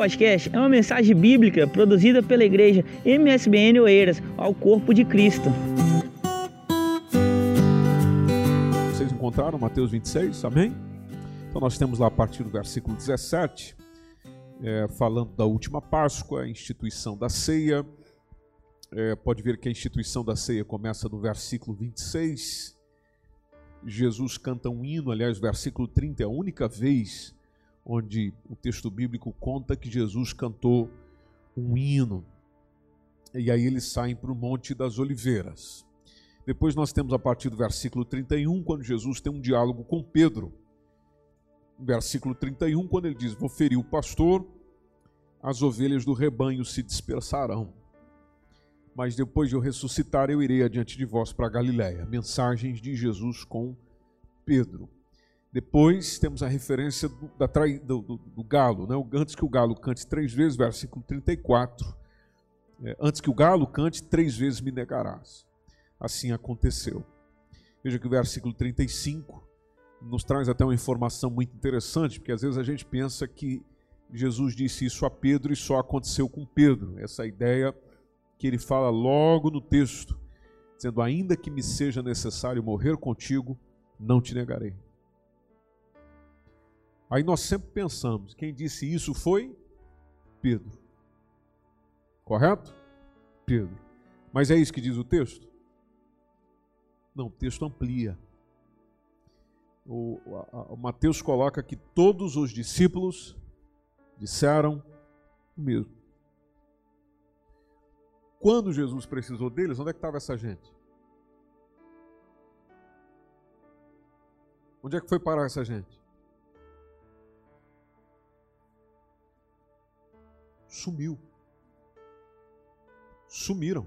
podcast é uma mensagem bíblica produzida pela igreja MSBN Oeiras ao corpo de Cristo. Vocês encontraram Mateus 26, amém? Então nós temos lá a partir do versículo 17, é, falando da última Páscoa, a instituição da ceia. É, pode ver que a instituição da ceia começa no versículo 26. Jesus canta um hino, aliás, versículo 30 é a única vez onde o texto bíblico conta que Jesus cantou um hino. E aí eles saem para o Monte das Oliveiras. Depois nós temos a partir do versículo 31, quando Jesus tem um diálogo com Pedro. Versículo 31, quando ele diz: Vou ferir o pastor, as ovelhas do rebanho se dispersarão. Mas depois de eu ressuscitar, eu irei adiante de vós para Galiléia. Mensagens de Jesus com Pedro. Depois temos a referência do, da, do, do, do galo, né? antes que o galo cante três vezes, versículo 34. É, antes que o galo cante, três vezes me negarás. Assim aconteceu. Veja que o versículo 35 nos traz até uma informação muito interessante, porque às vezes a gente pensa que Jesus disse isso a Pedro e só aconteceu com Pedro. Essa ideia que ele fala logo no texto, dizendo: Ainda que me seja necessário morrer contigo, não te negarei. Aí nós sempre pensamos, quem disse isso foi Pedro. Correto? Pedro. Mas é isso que diz o texto? Não, o texto amplia. O, o Mateus coloca que todos os discípulos disseram o mesmo. Quando Jesus precisou deles, onde é que estava essa gente? Onde é que foi parar essa gente? Sumiu. Sumiram.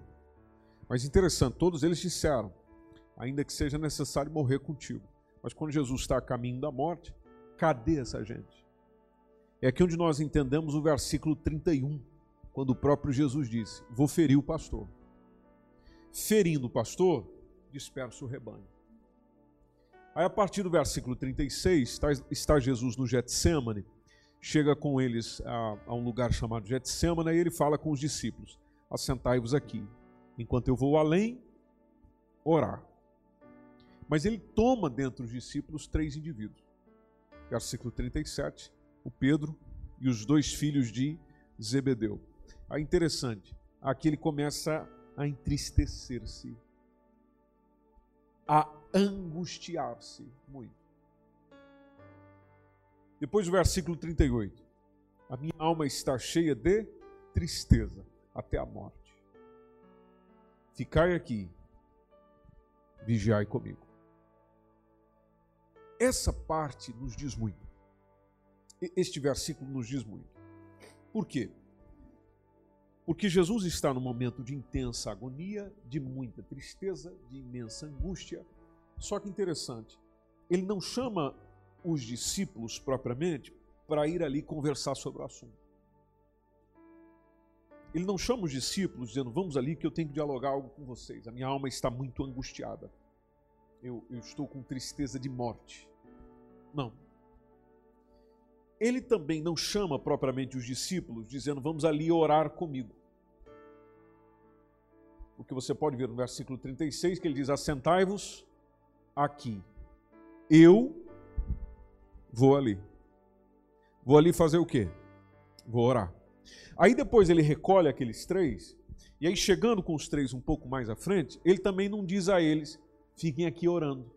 Mas interessante, todos eles disseram: ainda que seja necessário morrer contigo. Mas quando Jesus está a caminho da morte, cadê essa gente? É aqui onde nós entendemos o versículo 31, quando o próprio Jesus disse: Vou ferir o pastor. Ferindo o pastor, dispersa o rebanho. Aí, a partir do versículo 36, está, Jesus no Getsemane, chega com eles a, a um lugar chamado Getsemane e ele fala com os discípulos: Assentai-vos aqui, enquanto eu vou além orar. Mas ele toma dentre os discípulos três indivíduos. Versículo 37, o Pedro e os dois filhos de Zebedeu. Aí interessante, aqui ele começa a entristecer-se, a angustiar-se muito. Depois do versículo 38. A minha alma está cheia de tristeza até a morte. Ficai aqui, vigiai comigo. Essa parte nos diz muito. Este versículo nos diz muito. Por quê? Porque Jesus está no momento de intensa agonia, de muita tristeza, de imensa angústia. Só que interessante, ele não chama os discípulos propriamente para ir ali conversar sobre o assunto. Ele não chama os discípulos dizendo, vamos ali que eu tenho que dialogar algo com vocês. A minha alma está muito angustiada. Eu, eu estou com tristeza de morte. Não. Ele também não chama propriamente os discípulos dizendo, vamos ali orar comigo. O que você pode ver no versículo 36, que ele diz: Assentai-vos aqui. Eu Vou ali. Vou ali fazer o quê? Vou orar. Aí depois ele recolhe aqueles três, e aí chegando com os três um pouco mais à frente, ele também não diz a eles: fiquem aqui orando.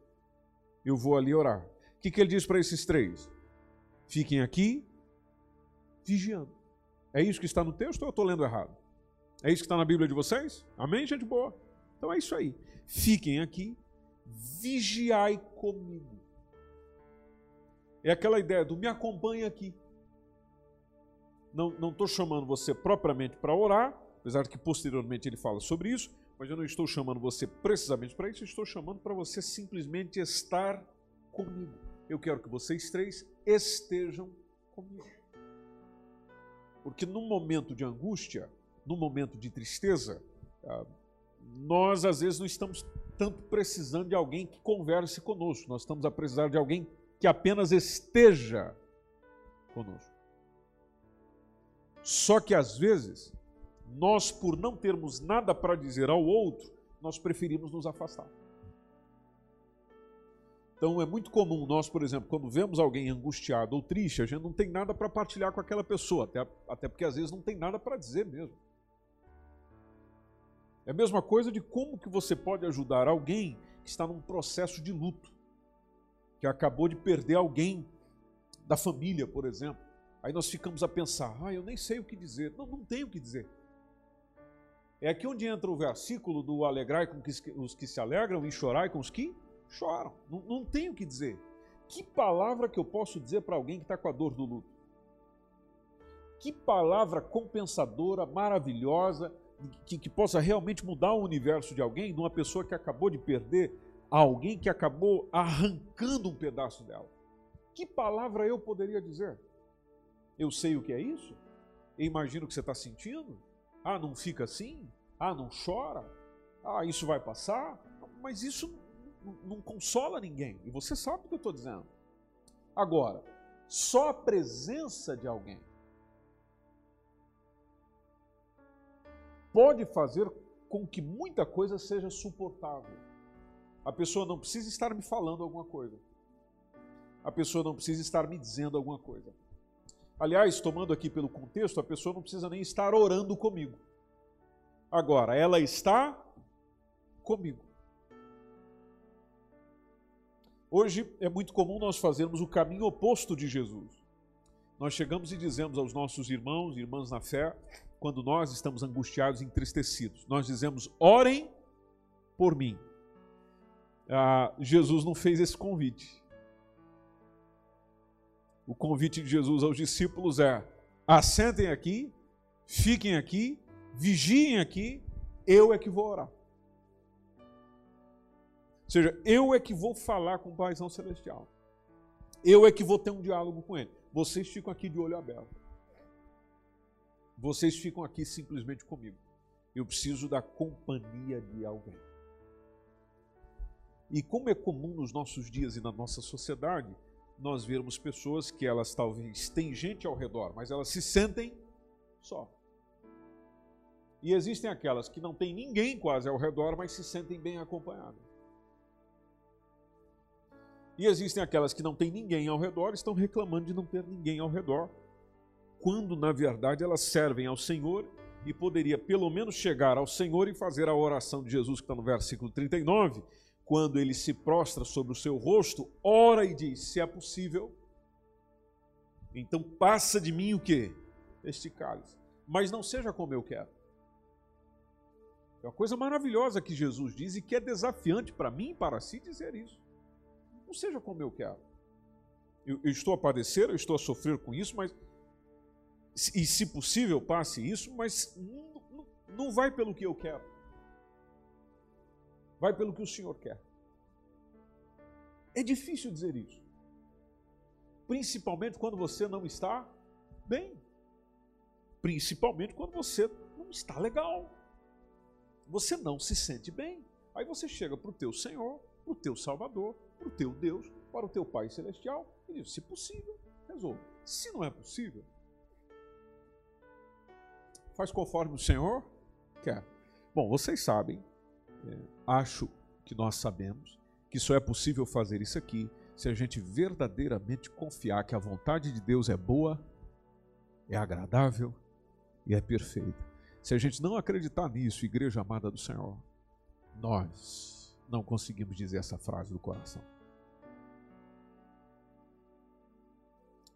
Eu vou ali orar. O que, que ele diz para esses três? Fiquem aqui vigiando. É isso que está no texto ou eu estou lendo errado? É isso que está na Bíblia de vocês? Amém, gente boa? Então é isso aí. Fiquem aqui, vigiai comigo. É aquela ideia do me acompanha aqui. Não estou chamando você propriamente para orar, apesar de que posteriormente ele fala sobre isso, mas eu não estou chamando você precisamente para isso, estou chamando para você simplesmente estar comigo. Eu quero que vocês três estejam comigo. Porque num momento de angústia, num momento de tristeza, ah, nós às vezes não estamos tanto precisando de alguém que converse conosco, nós estamos a precisar de alguém que apenas esteja conosco. Só que às vezes, nós, por não termos nada para dizer ao outro, nós preferimos nos afastar. Então é muito comum nós, por exemplo, quando vemos alguém angustiado ou triste, a gente não tem nada para partilhar com aquela pessoa, até, até porque às vezes não tem nada para dizer mesmo. É a mesma coisa de como que você pode ajudar alguém que está num processo de luto, que acabou de perder alguém da família, por exemplo. Aí nós ficamos a pensar, ah, eu nem sei o que dizer. Não, não tenho o que dizer. É aqui onde entra o versículo do alegrai com os que se alegram e chorai com os que choram. Não, não tenho o que dizer. Que palavra que eu posso dizer para alguém que está com a dor do luto? Que palavra compensadora, maravilhosa, que, que possa realmente mudar o universo de alguém, de uma pessoa que acabou de perder alguém que acabou arrancando um pedaço dela. Que palavra eu poderia dizer? Eu sei o que é isso? Eu imagino o que você está sentindo? Ah, não fica assim? Ah, não chora? Ah, isso vai passar? Mas isso não consola ninguém. E você sabe o que eu estou dizendo. Agora, só a presença de alguém pode fazer com que muita coisa seja suportável. A pessoa não precisa estar me falando alguma coisa. A pessoa não precisa estar me dizendo alguma coisa. Aliás, tomando aqui pelo contexto, a pessoa não precisa nem estar orando comigo. Agora, ela está comigo. Hoje é muito comum nós fazermos o caminho oposto de Jesus. Nós chegamos e dizemos aos nossos irmãos e irmãs na fé, quando nós estamos angustiados e entristecidos, nós dizemos: orem por mim. Ah, Jesus não fez esse convite. O convite de Jesus aos discípulos é: assentem aqui, fiquem aqui, vigiem aqui, eu é que vou orar. Ou seja, eu é que vou falar com o Paizão Celestial. Eu é que vou ter um diálogo com ele. Vocês ficam aqui de olho aberto. Vocês ficam aqui simplesmente comigo. Eu preciso da companhia de alguém. E como é comum nos nossos dias e na nossa sociedade, nós vermos pessoas que elas talvez têm gente ao redor, mas elas se sentem só. E existem aquelas que não têm ninguém quase ao redor, mas se sentem bem acompanhadas. E existem aquelas que não têm ninguém ao redor, estão reclamando de não ter ninguém ao redor, quando na verdade elas servem ao Senhor e poderia pelo menos chegar ao Senhor e fazer a oração de Jesus que está no versículo 39, quando ele se prostra sobre o seu rosto, ora e diz: se é possível, então passa de mim o que? Este cálice. Mas não seja como eu quero. É uma coisa maravilhosa que Jesus diz e que é desafiante para mim e para si dizer isso. Não seja como eu quero. Eu, eu, estou a padecer, eu estou a sofrer com isso, mas. E se possível, passe isso, mas não, não, não vai pelo que eu quero. Vai pelo que o Senhor quer. É difícil dizer isso. Principalmente quando você não está bem. Principalmente quando você não está legal. Você não se sente bem. Aí você chega para o teu Senhor, para o teu Salvador, para o teu Deus, para o teu Pai Celestial e diz: se possível, resolva. Se não é possível, faz conforme o Senhor quer. Bom, vocês sabem é, acho que nós sabemos que só é possível fazer isso aqui se a gente verdadeiramente confiar que a vontade de Deus é boa, é agradável e é perfeita. Se a gente não acreditar nisso, igreja amada do Senhor, nós não conseguimos dizer essa frase do coração.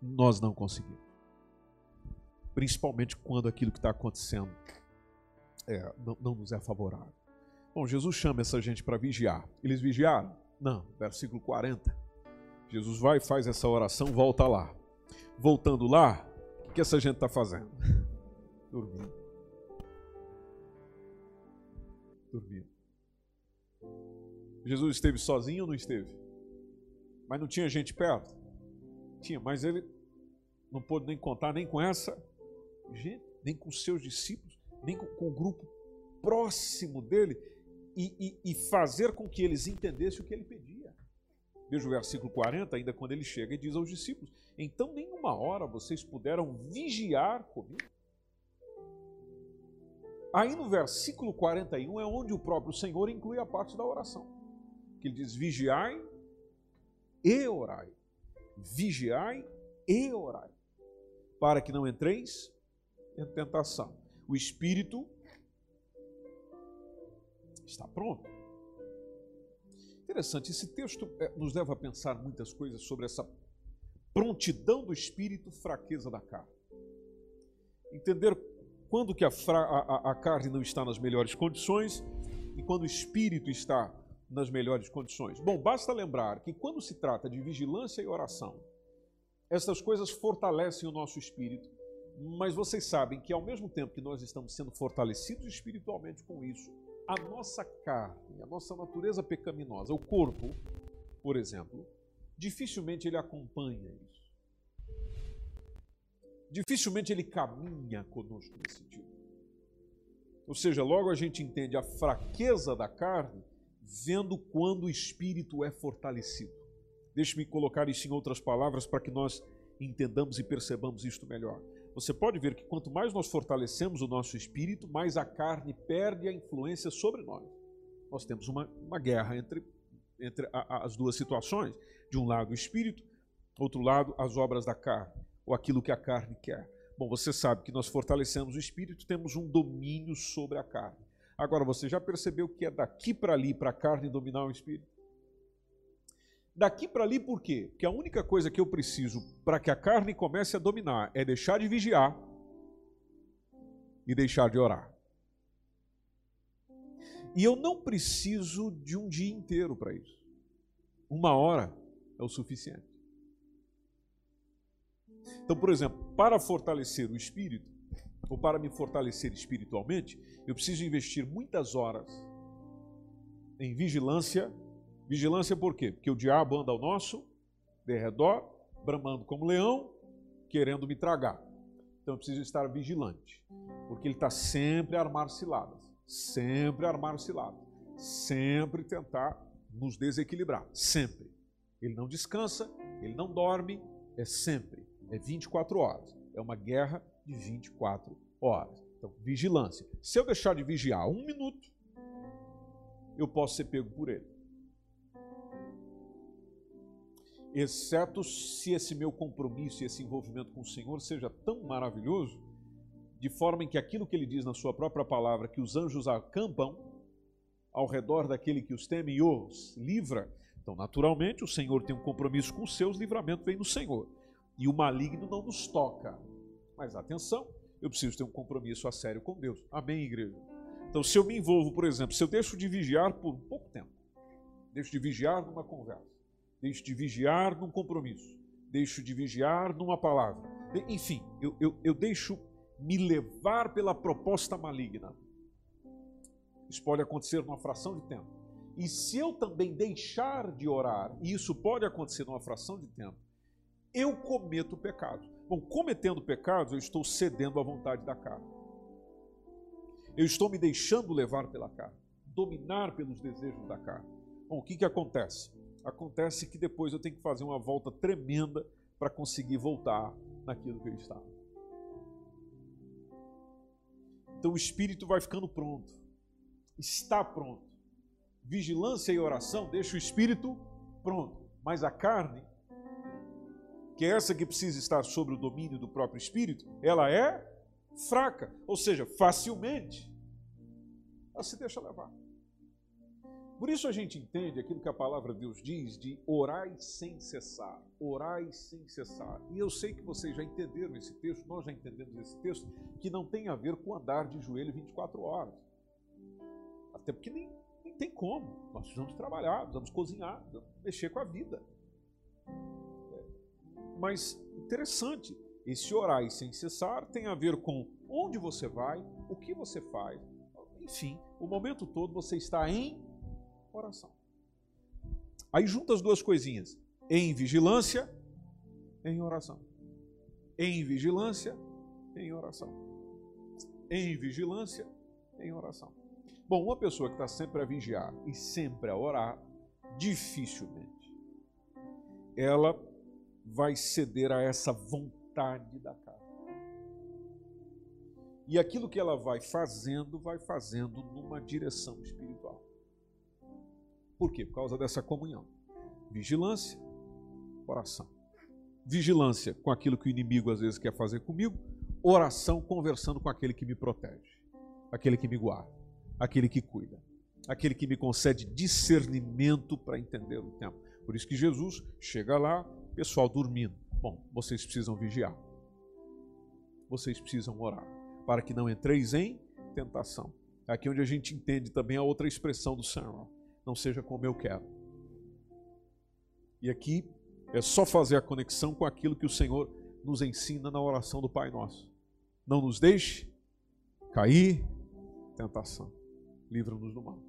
Nós não conseguimos. Principalmente quando aquilo que está acontecendo é, não, não nos é favorável. Bom, Jesus chama essa gente para vigiar. Eles vigiaram? Não, versículo 40. Jesus vai faz essa oração, volta lá. Voltando lá, o que essa gente está fazendo? Dormindo. Dormindo. Jesus esteve sozinho ou não esteve? Mas não tinha gente perto? Tinha, mas ele não pôde nem contar nem com essa gente, nem com seus discípulos, nem com, com o grupo próximo dele e, e, e fazer com que eles entendessem o que ele pedia. Veja o versículo 40, ainda quando ele chega e diz aos discípulos: Então, nenhuma hora vocês puderam vigiar comigo. Aí no versículo 41 é onde o próprio Senhor inclui a parte da oração. Que ele diz: vigiai e orai. Vigiai e orai. Para que não entreis em tentação. O espírito está pronto. Interessante, esse texto é, nos leva a pensar muitas coisas sobre essa prontidão do espírito, fraqueza da carne. Entender quando que a, a, a carne não está nas melhores condições e quando o espírito está nas melhores condições. Bom, basta lembrar que quando se trata de vigilância e oração, essas coisas fortalecem o nosso espírito, mas vocês sabem que ao mesmo tempo que nós estamos sendo fortalecidos espiritualmente com isso, a nossa carne, a nossa natureza pecaminosa, o corpo, por exemplo, dificilmente ele acompanha isso. Dificilmente ele caminha conosco nesse sentido. Ou seja, logo a gente entende a fraqueza da carne vendo quando o espírito é fortalecido. Deixe-me colocar isso em outras palavras para que nós entendamos e percebamos isto melhor. Você pode ver que quanto mais nós fortalecemos o nosso espírito, mais a carne perde a influência sobre nós. Nós temos uma, uma guerra entre, entre a, a, as duas situações. De um lado o espírito, outro lado as obras da carne, ou aquilo que a carne quer. Bom, você sabe que nós fortalecemos o espírito, temos um domínio sobre a carne. Agora, você já percebeu que é daqui para ali para a carne dominar o espírito? Daqui para ali por quê? Porque a única coisa que eu preciso para que a carne comece a dominar é deixar de vigiar e deixar de orar. E eu não preciso de um dia inteiro para isso. Uma hora é o suficiente. Então, por exemplo, para fortalecer o espírito, ou para me fortalecer espiritualmente, eu preciso investir muitas horas em vigilância. Vigilância por quê? Porque o diabo anda ao nosso derredor, bramando como leão, querendo me tragar. Então eu preciso estar vigilante, porque ele está sempre a armar ciladas, sempre a armar ciladas, sempre tentar nos desequilibrar, sempre. Ele não descansa, ele não dorme, é sempre, é 24 horas. É uma guerra de 24 horas. Então, vigilância. Se eu deixar de vigiar um minuto, eu posso ser pego por ele. Exceto se esse meu compromisso e esse envolvimento com o Senhor seja tão maravilhoso, de forma em que aquilo que ele diz na sua própria palavra, que os anjos acampam ao redor daquele que os teme e os livra. Então, naturalmente, o Senhor tem um compromisso com os seus, livramento vem do Senhor. E o maligno não nos toca. Mas atenção, eu preciso ter um compromisso a sério com Deus. Amém, igreja? Então, se eu me envolvo, por exemplo, se eu deixo de vigiar por pouco tempo, deixo de vigiar numa conversa, deixo de vigiar num compromisso, deixo de vigiar numa palavra, enfim, eu, eu, eu deixo me levar pela proposta maligna. Isso pode acontecer numa fração de tempo. E se eu também deixar de orar, e isso pode acontecer numa fração de tempo, eu cometo pecado. Bom, cometendo pecados, eu estou cedendo à vontade da carne. Eu estou me deixando levar pela carne, dominar pelos desejos da carne. Bom, o que, que acontece? Acontece que depois eu tenho que fazer uma volta tremenda para conseguir voltar naquilo que eu estava. Então o espírito vai ficando pronto, está pronto. Vigilância e oração deixa o espírito pronto, mas a carne que é essa que precisa estar sob o domínio do próprio espírito, ela é fraca, ou seja, facilmente ela se deixa levar. Por isso a gente entende aquilo que a palavra de Deus diz de orai sem cessar, orai sem cessar. E eu sei que vocês já entenderam esse texto, nós já entendemos esse texto, que não tem a ver com andar de joelho 24 horas. Até porque nem, nem tem como. Nós precisamos trabalhar, precisamos cozinhar, precisamos mexer com a vida. Mas interessante, esse orar e sem cessar tem a ver com onde você vai, o que você faz. Enfim, o momento todo você está em oração. Aí junta as duas coisinhas: em vigilância, em oração. Em vigilância, em oração. Em vigilância, em oração. Bom, uma pessoa que está sempre a vigiar e sempre a orar, dificilmente ela vai ceder a essa vontade da carne. E aquilo que ela vai fazendo, vai fazendo numa direção espiritual. Por quê? Por causa dessa comunhão. Vigilância, oração. Vigilância com aquilo que o inimigo às vezes quer fazer comigo, oração conversando com aquele que me protege, aquele que me guarda, aquele que cuida, aquele que me concede discernimento para entender o tempo. Por isso que Jesus chega lá, pessoal dormindo. Bom, vocês precisam vigiar. Vocês precisam orar para que não entreis em tentação. É aqui onde a gente entende também a outra expressão do Senhor. Não seja como eu quero. E aqui é só fazer a conexão com aquilo que o Senhor nos ensina na oração do Pai Nosso. Não nos deixe cair tentação. Livra-nos do mal.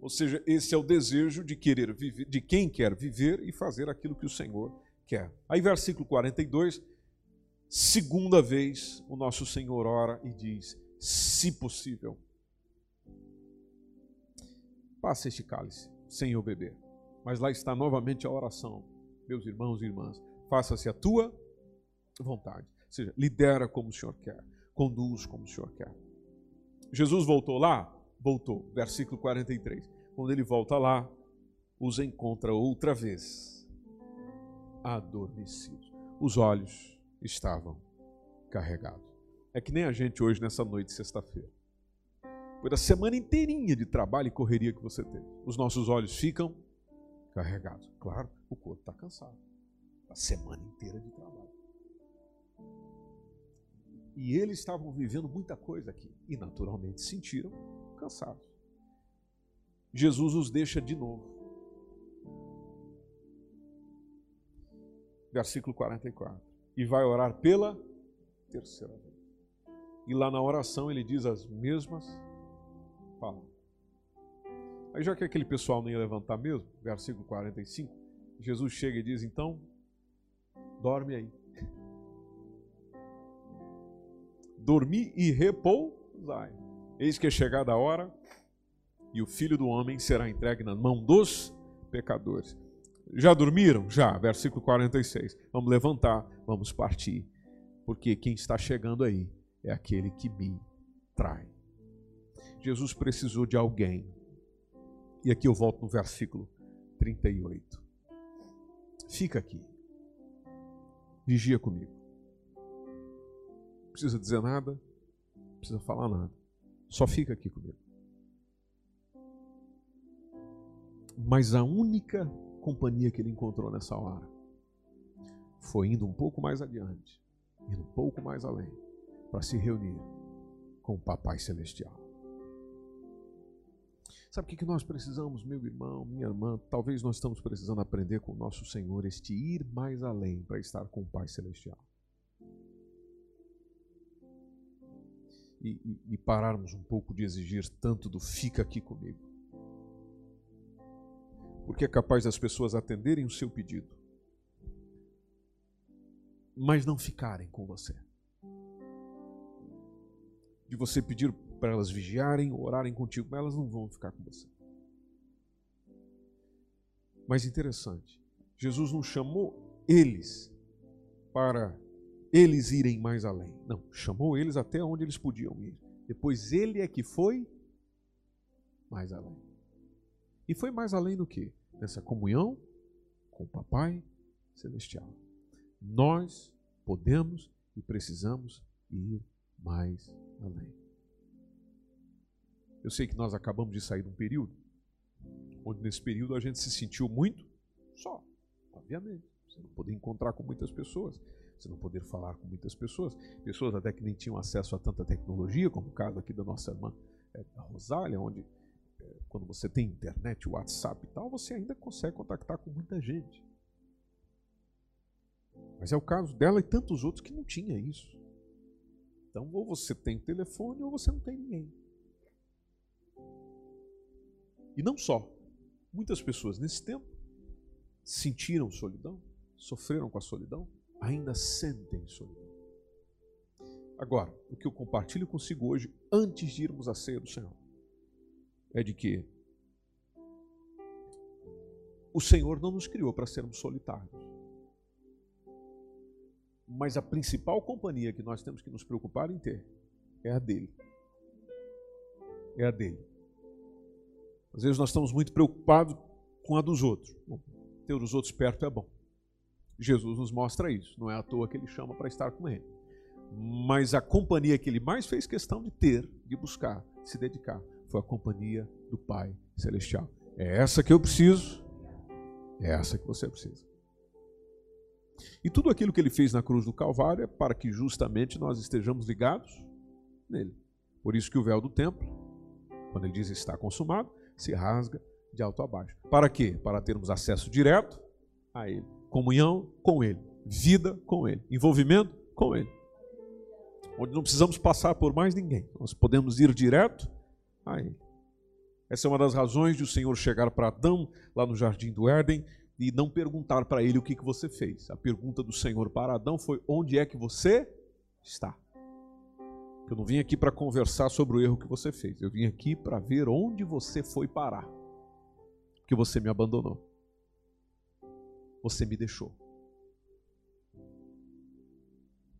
Ou seja, esse é o desejo de querer viver, de quem quer viver e fazer aquilo que o Senhor quer. Aí versículo 42, segunda vez o nosso Senhor ora e diz: se possível, passe este cálice sem eu beber. Mas lá está novamente a oração, meus irmãos e irmãs, faça-se a tua vontade. Ou seja, lidera como o Senhor quer, conduz como o Senhor quer. Jesus voltou lá? Voltou. Versículo 43. Quando ele volta lá, os encontra outra vez adormecidos. Os olhos estavam carregados. É que nem a gente hoje nessa noite, sexta-feira. Foi da semana inteirinha de trabalho e correria que você teve. Os nossos olhos ficam carregados. Claro, o corpo está cansado. A semana inteira de trabalho. E eles estavam vivendo muita coisa aqui. E naturalmente sentiram cansados. Jesus os deixa de novo. Versículo 44. E vai orar pela terceira vez. E lá na oração ele diz as mesmas palavras. Aí já que aquele pessoal não ia levantar mesmo, versículo 45, Jesus chega e diz: então, dorme aí. dormi e repousai. Eis que é chegada a hora e o filho do homem será entregue na mão dos pecadores. Já dormiram? Já, versículo 46. Vamos levantar, vamos partir, porque quem está chegando aí é aquele que me trai. Jesus precisou de alguém. E aqui eu volto no versículo 38. Fica aqui. Vigia comigo precisa dizer nada, não precisa falar nada. Só fica aqui comigo. Mas a única companhia que ele encontrou nessa hora foi indo um pouco mais adiante, indo um pouco mais além, para se reunir com o Papai Celestial. Sabe o que nós precisamos, meu irmão, minha irmã? Talvez nós estamos precisando aprender com o nosso Senhor este ir mais além para estar com o Pai Celestial. e, e, e pararmos um pouco de exigir tanto do fica aqui comigo. Porque é capaz das pessoas atenderem o seu pedido, mas não ficarem com você. De você pedir para elas vigiarem, orarem contigo, mas elas não vão ficar com você. Mas interessante, Jesus não chamou eles para eles irem mais além. Não, chamou eles até onde eles podiam ir. Depois ele é que foi mais além. E foi mais além do que? Nessa comunhão com o Papai Celestial. Nós podemos e precisamos ir mais além. Eu sei que nós acabamos de sair de um período onde nesse período a gente se sentiu muito só, obviamente. Você não poder encontrar com muitas pessoas você não poder falar com muitas pessoas, pessoas até que nem tinham acesso a tanta tecnologia, como o caso aqui da nossa irmã é, Rosália, onde é, quando você tem internet, WhatsApp e tal, você ainda consegue contactar com muita gente. Mas é o caso dela e tantos outros que não tinha isso. Então, ou você tem telefone ou você não tem ninguém. E não só. Muitas pessoas nesse tempo sentiram solidão, sofreram com a solidão, ainda sentem solidão. Agora, o que eu compartilho consigo hoje, antes de irmos à ceia do Senhor, é de que o Senhor não nos criou para sermos solitários. Mas a principal companhia que nós temos que nos preocupar em ter é a dele. É a dele. Às vezes nós estamos muito preocupados com a dos outros. Bom, ter os outros perto é bom. Jesus nos mostra isso. Não é à toa que ele chama para estar com ele. Mas a companhia que ele mais fez questão de ter, de buscar, se dedicar, foi a companhia do Pai Celestial. É essa que eu preciso, é essa que você precisa. E tudo aquilo que ele fez na cruz do Calvário é para que justamente nós estejamos ligados nele. Por isso que o véu do templo, quando ele diz está consumado, se rasga de alto a baixo. Para quê? Para termos acesso direto a ele, comunhão com ele, vida com ele, envolvimento com ele. Onde não precisamos passar por mais ninguém, nós podemos ir direto a ele. Essa é uma das razões de o Senhor chegar para Adão lá no jardim do Éden e não perguntar para ele o que, que você fez. A pergunta do Senhor para Adão foi: onde é que você está? Eu não vim aqui para conversar sobre o erro que você fez. Eu vim aqui para ver onde você foi parar. Que você me abandonou. Você me deixou.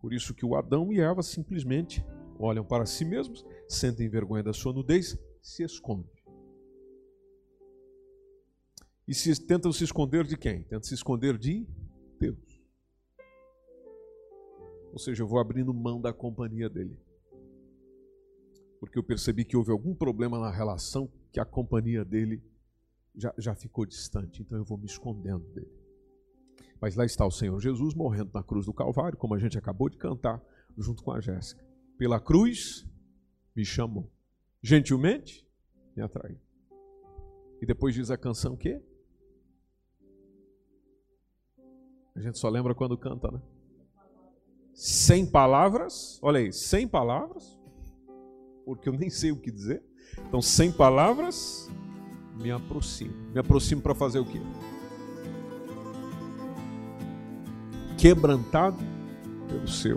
Por isso que o Adão e Eva simplesmente olham para si mesmos, sentem vergonha da sua nudez, se escondem. E se, tentam se esconder de quem? Tentam se esconder de Deus. Ou seja, eu vou abrindo mão da companhia dele. Porque eu percebi que houve algum problema na relação que a companhia dele já, já ficou distante. Então eu vou me escondendo dele. Mas lá está o Senhor Jesus morrendo na cruz do Calvário, como a gente acabou de cantar junto com a Jéssica. Pela cruz me chamou. Gentilmente me atraiu. E depois diz a canção que A gente só lembra quando canta, né? Sem palavras, olha aí, sem palavras, porque eu nem sei o que dizer. Então, sem palavras, me aproximo. Me aproximo para fazer o quê? Quebrantado pelo seu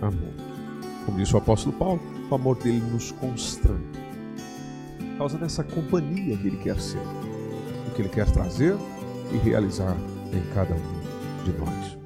amor. Como disse o apóstolo Paulo, o amor dele nos constrange. Por causa dessa companhia que ele quer ser, o que ele quer trazer e realizar em cada um de nós.